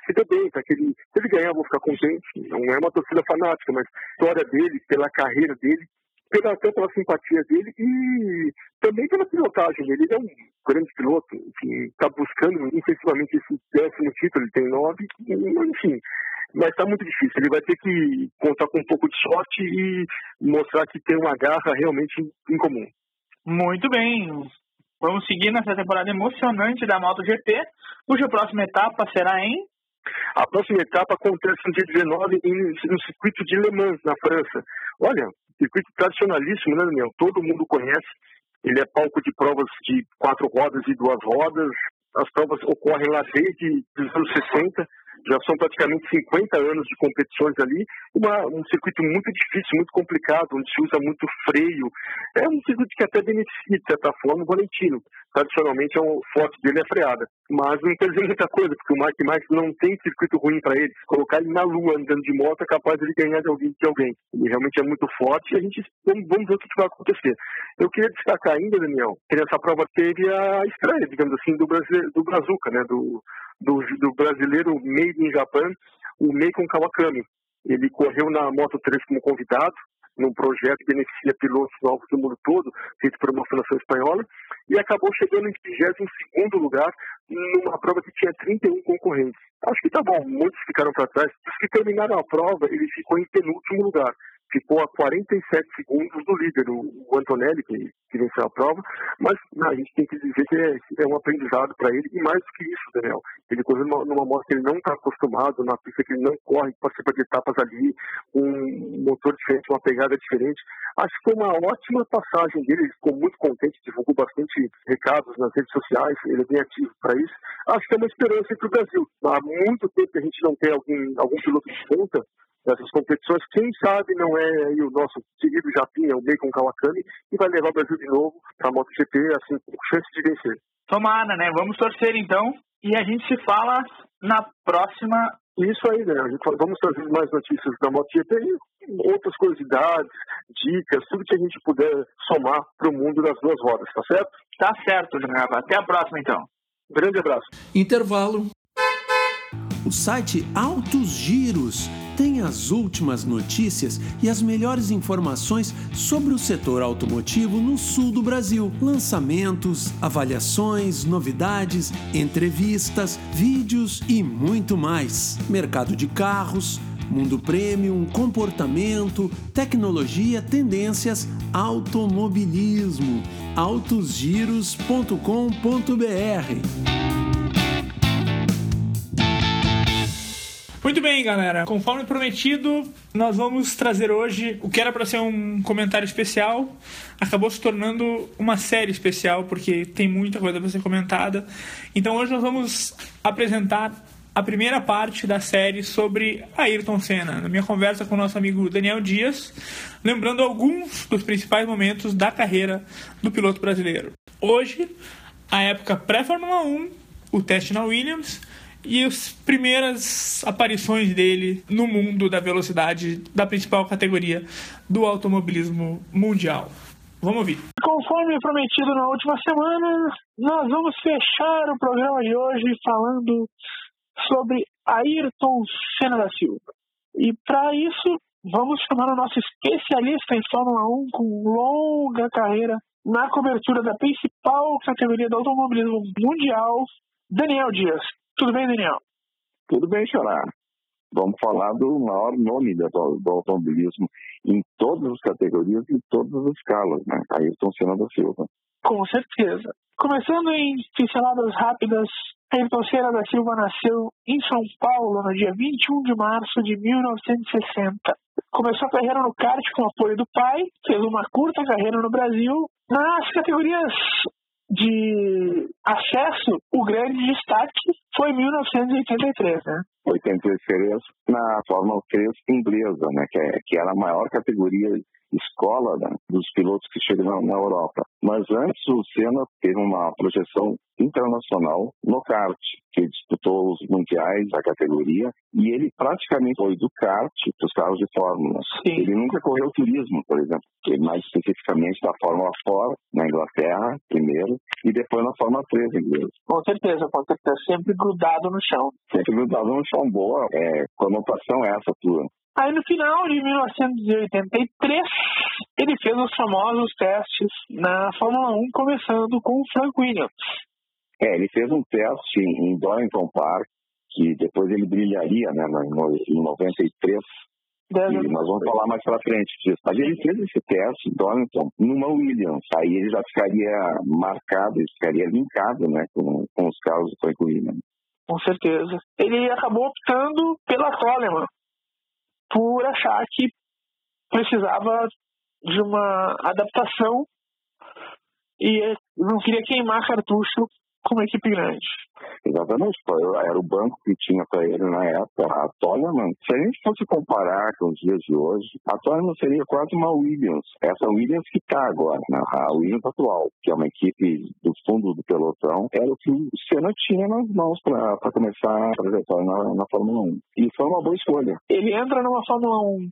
se dê bem, para que ele, se ele ganhar, eu vou ficar contente. Não é uma torcida fanática, mas história dele, pela carreira dele, pela, até pela simpatia dele e também pela pilotagem dele. Ele é um grande piloto, enfim, está buscando intensivamente esse décimo título, ele tem nove, enfim. Mas está muito difícil. Ele vai ter que contar com um pouco de sorte e mostrar que tem uma garra realmente em comum. Muito bem. Vamos seguir nessa temporada emocionante da MotoGP, cuja próxima etapa será em A próxima etapa acontece no dia 19 no circuito de Le Mans, na França. Olha, circuito tradicionalíssimo, né, Daniel? Todo mundo conhece. Ele é palco de provas de quatro rodas e duas rodas. As provas ocorrem lá desde os anos 60 já são praticamente 50 anos de competições ali, uma, um circuito muito difícil, muito complicado, onde se usa muito freio. É um circuito que até beneficia, de certa forma, o Valentino. Tradicionalmente, é o forte dele é freada. Mas não quer dizer muita coisa, porque o Mark Marques não tem circuito ruim para ele. Colocar ele na lua andando de moto, é capaz de ele ganhar de alguém. De alguém. Ele realmente é muito forte e a gente vamos ver o que vai acontecer. Eu queria destacar ainda, Daniel, que nessa prova teve a estreia, digamos assim, do, Brasil, do Brazuca, né? Do, do, do brasileiro Made in Japan, o Meikon Kawakami. Ele correu na Moto 3 como convidado, num projeto que beneficia pilotos novos do mundo todo, feito por uma fundação espanhola, e acabou chegando em 22 lugar numa prova que tinha 31 concorrentes. Acho que tá bom, muitos ficaram para trás. Os que terminaram a prova, ele ficou em penúltimo lugar ficou a 47 segundos do líder, o Antonelli, que, que venceu a prova, mas não, a gente tem que dizer que é, é um aprendizado para ele, e mais do que isso, Daniel, ele correu numa, numa moto que ele não está acostumado, na pista que ele não corre, participa de etapas ali, um motor diferente, uma pegada diferente. Acho que foi uma ótima passagem dele, ele ficou muito contente, divulgou bastante recados nas redes sociais, ele é bem ativo para isso. Acho que é uma esperança para o Brasil. Há muito tempo que a gente não tem algum, algum piloto de ponta dessas competições. Quem sabe não é aí o nosso querido Japinha, o Bacon Kawakami, que vai levar o Brasil de novo para a MotoGP, assim, com chance de vencer. Tomara, né? Vamos torcer então. E a gente se fala na próxima. Isso aí, né? Vamos trazer mais notícias da MotoGP e outras curiosidades, dicas, tudo que a gente puder somar para o mundo das duas rodas, tá certo? Tá certo, Jangaba. Até a próxima, então. Grande abraço. Intervalo. O site Altos Giros tem as últimas notícias e as melhores informações sobre o setor automotivo no sul do Brasil. Lançamentos, avaliações, novidades, entrevistas, vídeos e muito mais. Mercado de carros, mundo premium, comportamento, tecnologia, tendências, automobilismo. autosgiros.com.br Muito bem, galera. Conforme prometido, nós vamos trazer hoje o que era para ser um comentário especial, acabou se tornando uma série especial porque tem muita coisa para ser comentada. Então hoje nós vamos apresentar a primeira parte da série sobre Ayrton Senna, na minha conversa com o nosso amigo Daniel Dias, lembrando alguns dos principais momentos da carreira do piloto brasileiro. Hoje, a época pré-Fórmula 1, o teste na Williams e as primeiras aparições dele no mundo da velocidade da principal categoria do automobilismo mundial. Vamos ouvir. Conforme prometido na última semana, nós vamos fechar o programa de hoje falando sobre Ayrton Senna da Silva. E para isso, vamos chamar o nosso especialista em Fórmula 1 com longa carreira na cobertura da principal categoria do automobilismo mundial, Daniel Dias. Tudo bem, Daniel? Tudo bem, Xará. Vamos falar do maior nome do, do automobilismo em todas as categorias e todas as escalas, né? Ayrton Senna da Silva. Com certeza. Começando em pinceladas rápidas, Ayrton Senna da Silva nasceu em São Paulo no dia 21 de março de 1960. Começou a carreira no kart com apoio do pai, fez uma curta carreira no Brasil. Nas categorias de acesso, o grande destaque foi 1983, né? 83 na Fórmula 3 inglesa, né? Que, é, que era a maior categoria escola né, dos pilotos que chegam na, Europa. Mas antes o Senna teve uma projeção internacional no kart, que disputou os mundiais da categoria e ele praticamente foi do kart para os carros de Fórmula. Sim. Ele nunca correu turismo, por exemplo, mais especificamente da Fórmula 4 na Inglaterra primeiro e depois na Fórmula 3 inglesa. Com certeza, com certeza, sempre grudado no chão. Sempre grudado no chão, boa. É, conotação é essa tua. Aí no final de 1983, ele fez os famosos testes na Fórmula 1, começando com o Frank Williams. É, ele fez um teste em Donington Park, que depois ele brilharia né, em 93. E nós vamos falar mais para frente disso. Mas ele fez esse teste Donington numa Williams. Aí ele já ficaria marcado, ele ficaria linkado né, com, com os carros do Frank Williams. com certeza. Ele acabou optando pela Coleman, por achar que precisava de uma adaptação e não queria queimar cartucho com uma equipe grande. Exatamente, era o banco que tinha para ele na época. A Toleman, se a gente fosse comparar com os dias de hoje, a Toleman seria quase uma Williams. Essa Williams que está agora, né? a Williams atual, que é uma equipe do fundo do pelotão, era o que o Senna tinha nas mãos para começar a trajetória na, na Fórmula 1. E foi uma boa escolha. Ele entra numa Fórmula 1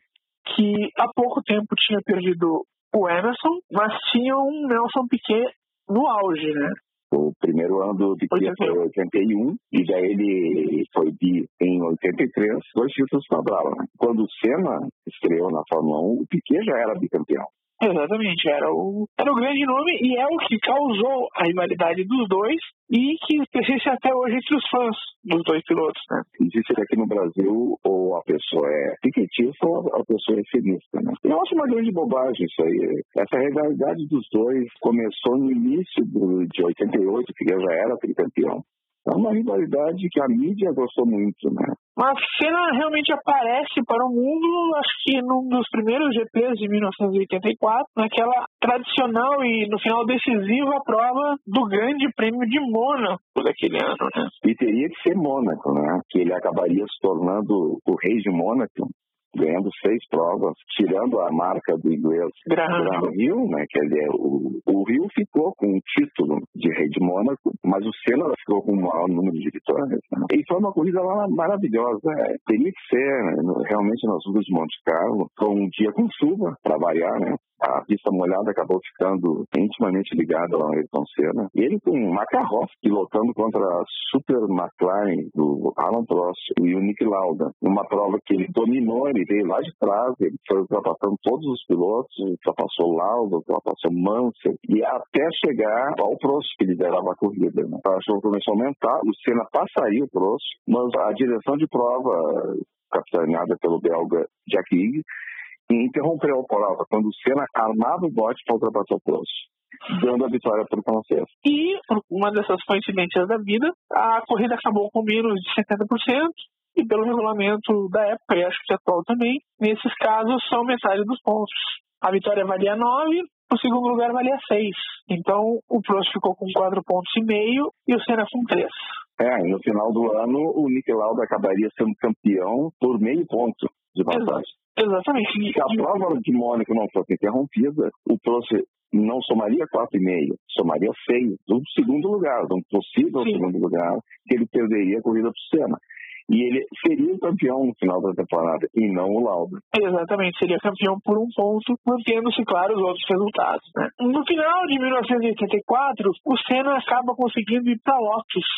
que há pouco tempo tinha perdido o Emerson, mas tinha um Nelson Piquet no auge, né? O primeiro ano do Piquet foi em 81 e daí ele foi bi em 83, dois títulos Brava. Né? Quando o Senna estreou na Fórmula 1, o Piquet já era bicampeão. Exatamente, era o, era o grande nome e é o que causou a rivalidade dos dois e que persiste até hoje entre os fãs dos dois pilotos, né? Existe aqui no Brasil, ou a pessoa é piquetista ou a pessoa é finista, né? Eu acho uma grande bobagem isso aí. Essa rivalidade dos dois começou no início do, de 88, que já era tricampeão. É uma rivalidade que a mídia gostou muito, né? Mas Senna realmente aparece para o mundo, acho que num dos primeiros GPs de 1984, naquela tradicional e no final decisiva prova do Grande Prêmio de Mônaco daquele ano, né? E teria que ser Mônaco, né? Que ele acabaria se tornando o rei de Mônaco ganhando seis provas, tirando a marca do inglês Graham Hill, né, que ele é o, o Hill ficou com o título de rei de Mônaco, mas o Senna ficou com o maior número de vitórias. Né? E foi uma corrida lá maravilhosa. É, teria que ser, né, realmente, nas ruas de Monte Carlo, foi um dia com chuva, para variar, né? a pista molhada acabou ficando intimamente ligada ao Ayrton Senna. E ele com uma carroça pilotando contra a Super McLaren do Alan Prost e o Nick Lauda. Uma prova que ele dominou, ele veio lá de trás, ele foi ultrapassando todos os pilotos, ultrapassou Lauda, ultrapassou Mansell e até chegar ao Prost, que liderava a corrida. Né? A chuva começou a aumentar, o Senna passaria o Prost, mas a direção de prova capitaneada pelo belga Jack Higg, e interrompeu a prova quando o Senna armava o bote para ultrapassar o Prost, dando a vitória para o francês. E, por uma dessas coincidências da vida, a corrida acabou com menos de 70%, e pelo regulamento da época, e acho que atual também, nesses casos são metade dos pontos. A vitória valia 9, o segundo lugar valia 6. Então o Prost ficou com 4 pontos e meio e o Senna com 3. É, e no final do ano o Nick Lauda acabaria sendo campeão por meio ponto de vantagem. Exatamente. Se a prova de Mônaco não fosse interrompida, o Prost não somaria 4,5, somaria 6, um segundo lugar, um possível Sim. segundo lugar, que ele perderia a corrida para o Senna. E ele seria o campeão no final da temporada, e não o Lauda. Exatamente, seria campeão por um ponto, mantendo-se, claro, os outros resultados. Né? No final de 1984, o Senna acaba conseguindo ir para Lotus,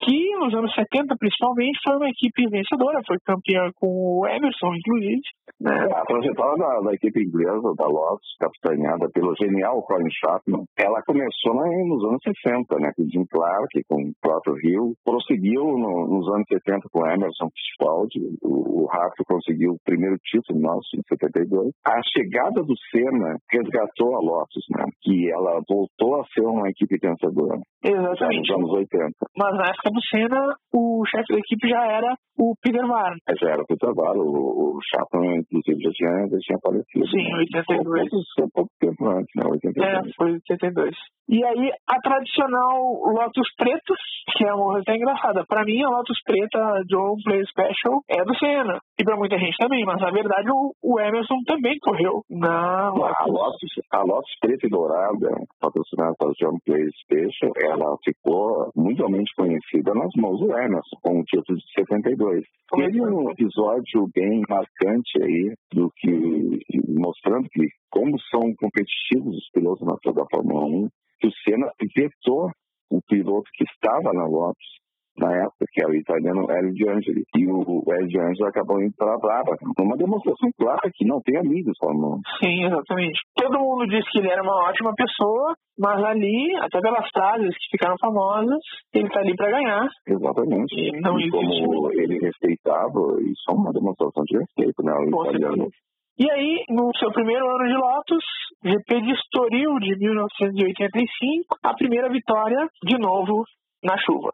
que nos anos 70, principalmente, foi uma equipe vencedora, foi campeã com o Emerson, inclusive. Né? A trajetória da, da equipe inglesa, da Lotus, capitaneada pelo genial Colin Chapman, ela começou nos anos 60, né, com o Jim Clark, com o próprio Hill, prosseguiu no, nos anos 70 com o Emerson Fittipaldi, o, o Rato conseguiu o primeiro título em 1972. A chegada do Senna resgatou a Lotus, né, que ela voltou a ser uma equipe vencedora. Exatamente. Nos anos 80. Mas na época do Senna, o chefe da equipe já era o Peter Varn. Já era o Peter Varn, o, o Chapman, inclusive, já tinha, já tinha falecido. Sim, né? 82. Foi pouco, pouco tempo antes, né? 82. É, foi 82. E aí, a tradicional Lotus Preta, que é uma coisa até engraçada. Pra mim, a Lotus Preta John Play Special é do Senna. E pra muita gente também, mas na verdade o, o Emerson também correu na A Lotus, a Lotus preta e dourada, patrocinada pela John Play Special, ela ficou mundialmente conhecida nas mãos do Emerson, com o título de 72. Teve um episódio bem marcante aí, do que, mostrando que como são competitivos os pilotos na da Fórmula 1, que o Senna vetou o piloto que estava na Lotus na época, que era o italiano Hélio de Angeli. E o Hélio de Angeli acabou indo para a Brava. Uma demonstração clara que não tem amigos Fórmula 1. Sim, exatamente. Todo mundo disse que ele era uma ótima pessoa, mas ali, até pelas frases que ficaram famosas, ele tá ali para ganhar. Exatamente. E não e como ele respeitava, isso é uma demonstração de respeito, né? O Com italiano. certeza. E aí, no seu primeiro ano de Lotus, GP de Estoril de 1985, a primeira vitória, de novo, na chuva.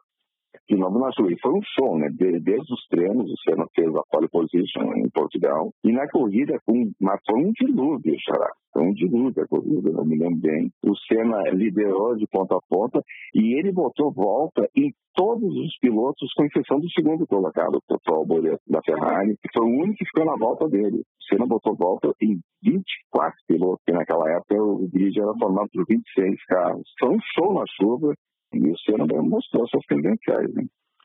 De novo na chuva. E foi um show, né? Desde os treinos, o Senna fez a pole position em Portugal. E na corrida, com, mas foi um dilúvio, xará. Foi um dilúvio a corrida, não me lembro bem. O Senna liderou de ponta a ponta e ele botou volta em todos os pilotos, com exceção do segundo colocado, o Paul da Ferrari, que foi o único que ficou na volta dele. O Senna botou volta em 24 pilotos, que naquela época o grid era formado por 26 carros. Foi um show na chuva e o Senna mostrou suas credenciais. Né?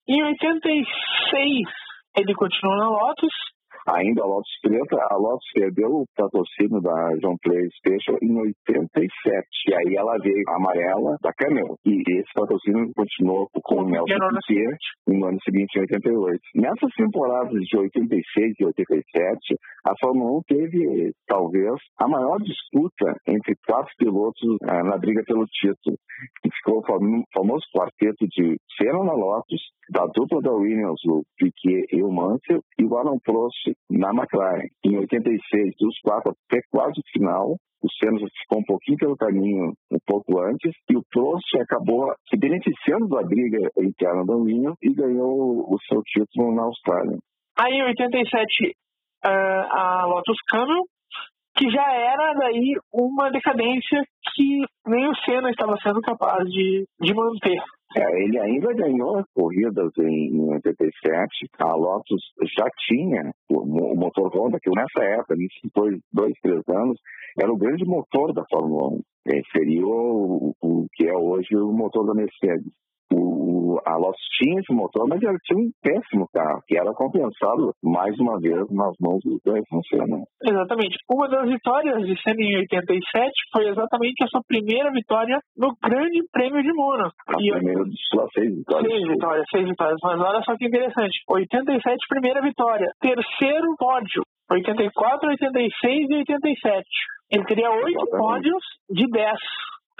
Em 86, ele continuou na Lotus, Ainda a Lotus Preta, a Lotus perdeu o patrocínio da John Play Special em 87. E aí ela veio amarela da Camel. E esse patrocínio continuou com o Nelson Piquet no ano seguinte, em 88. Nessas temporadas de 86 e 87, a Fórmula 1 teve, talvez, a maior disputa entre quatro pilotos uh, na briga pelo título. Que ficou o famoso quarteto de Senna na Lotus, da dupla da Williams, o Piquet e o Mansell, e o Alan Prost na McLaren. Em 86, dos quatro até quase o final, o Senna ficou um pouquinho pelo caminho um pouco antes e o Prost acabou se beneficiando da briga interna do Williams e ganhou o seu título na Austrália. Aí em 87 a Lotus Camel que já era daí uma decadência que nem o Senna estava sendo capaz de, de manter. É, ele ainda ganhou corridas em, em 87. A Lotus já tinha o, motor Honda, que nessa época, nesses dois, dois, três anos, era o grande motor da Fórmula 1. É, seria o, o, que é hoje o motor da Mercedes. O, a Lotus tinha esse motor, mas ela tinha um péssimo carro, que era compensado mais uma vez nas mãos dos dois Senna. Exatamente. Uma das vitórias de Senna em 87 foi exatamente a sua primeira vitória no Grande Prêmio de Mônaco. A e primeira de suas seis vitórias. Seis vitórias, seis vitórias. Mas olha só que interessante. 87, primeira vitória. Terceiro pódio. 84, 86 e 87. Ele teria oito pódios de 10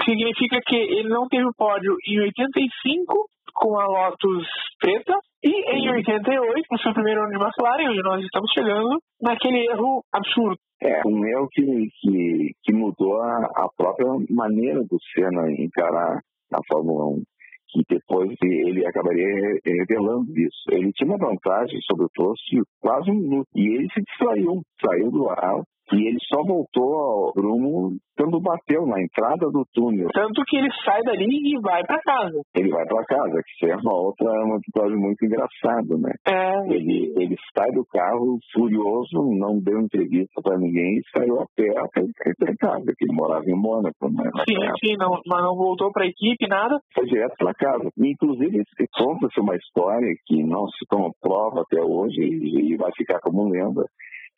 significa que ele não teve o pódio em 85 com a Lotus preta e em 88, no seu primeiro ano de McLaren, onde nós estamos chegando, naquele erro absurdo. É, um erro que, que, que mudou a, a própria maneira do Senna encarar a Fórmula 1 que depois ele acabaria revelando isso. Ele tinha uma vantagem sobre o Prost quase um minuto e ele se distraiu, saiu do ar e ele só voltou ao rumo quando bateu na entrada do túnel. Tanto que ele sai dali e vai para casa. Ele vai para casa, que é uma outra uma episódio muito engraçado, né? É. Ele, ele sai do carro furioso, não deu entrevista para ninguém e saiu a pé até em casa, que ele morava em Mônaco, né? Sim, sim, não, mas não voltou para a equipe, nada? Foi direto para casa. Inclusive, conta-se uma história que não se comprova até hoje e vai ficar como lenda,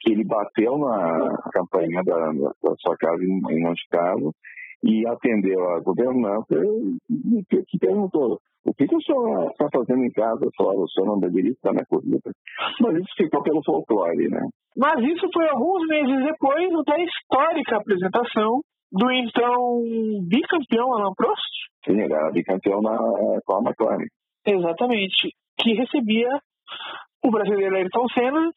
que ele bateu na campanha da, da sua casa em, em Monte Carlo e atendeu a governanta e que, que perguntou o que, que o senhor está fazendo em casa fora? O senhor não deveria estar na corrida. Mas isso ficou pelo folclore, né? Mas isso foi alguns meses depois da histórica apresentação do então bicampeão Alan Prost. Sim, ele era bicampeão na, com a McLaren. Exatamente. Que recebia o brasileiro Ayrton Senna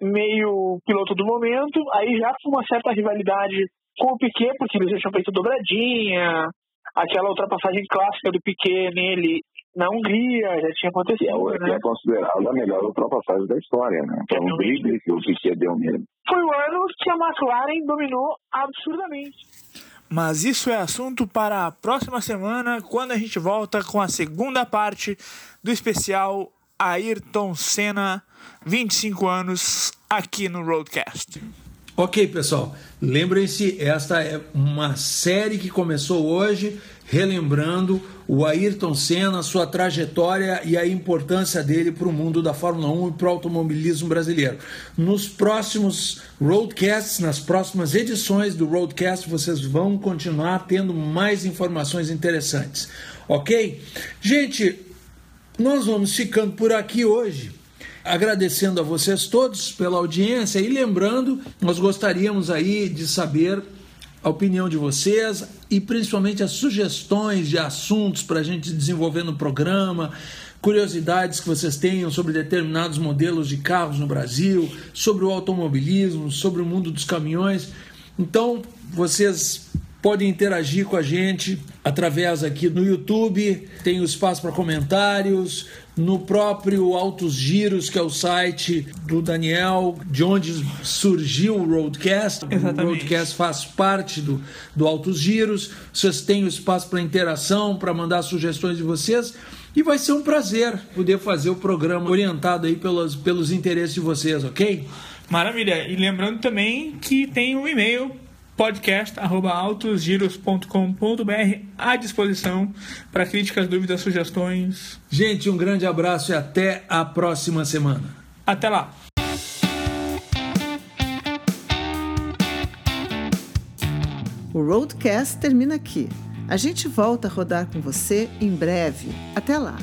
meio piloto do momento, aí já com uma certa rivalidade com o Piquet, porque eles já tinham feito dobradinha, aquela ultrapassagem clássica do Piquet nele na Hungria, já tinha acontecido. É, né? é considerada a melhor ultrapassagem da história, né? Foi um drible que o Piquet deu nele. Foi o ano que a McLaren dominou absurdamente. Mas isso é assunto para a próxima semana, quando a gente volta com a segunda parte do especial Ayrton Senna 25 anos aqui no Roadcast. Ok, pessoal. Lembrem-se, esta é uma série que começou hoje, relembrando o Ayrton Senna, sua trajetória e a importância dele para o mundo da Fórmula 1 e para o automobilismo brasileiro. Nos próximos Roadcasts, nas próximas edições do Roadcast, vocês vão continuar tendo mais informações interessantes. Ok? Gente, nós vamos ficando por aqui hoje agradecendo a vocês todos pela audiência e lembrando, nós gostaríamos aí de saber a opinião de vocês e principalmente as sugestões de assuntos para a gente desenvolver no programa, curiosidades que vocês tenham sobre determinados modelos de carros no Brasil, sobre o automobilismo, sobre o mundo dos caminhões. Então, vocês podem interagir com a gente através aqui no YouTube, tem o espaço para comentários, no próprio Altos Giros, que é o site do Daniel, de onde surgiu o Roadcast. Exatamente. O Roadcast faz parte do, do Altos Giros. Vocês têm o espaço para interação, para mandar sugestões de vocês. E vai ser um prazer poder fazer o programa orientado aí pelos, pelos interesses de vocês, ok? Maravilha. E lembrando também que tem um e-mail podcast@autosgiros.com.br à disposição para críticas, dúvidas, sugestões. Gente, um grande abraço e até a próxima semana. Até lá. O Roadcast termina aqui. A gente volta a rodar com você em breve. Até lá!